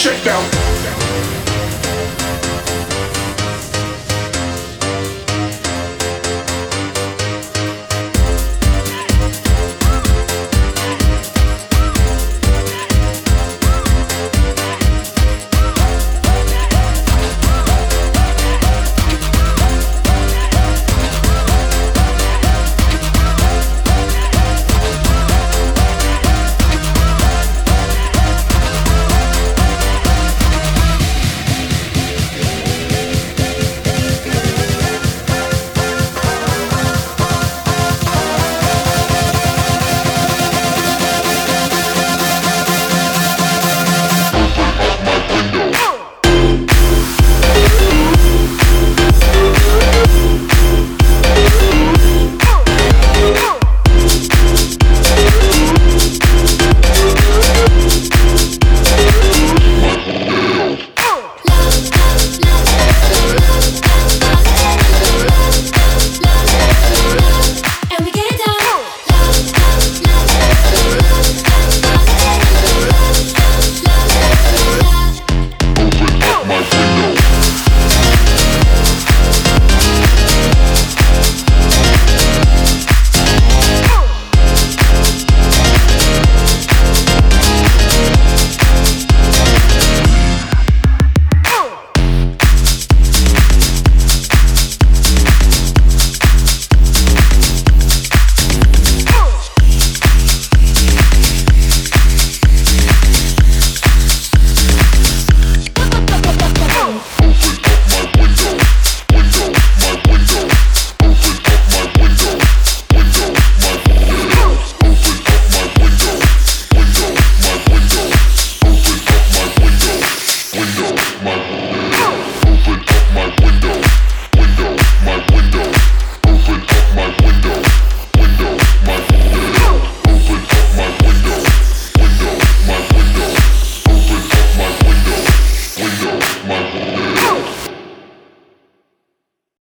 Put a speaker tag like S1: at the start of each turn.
S1: shake down.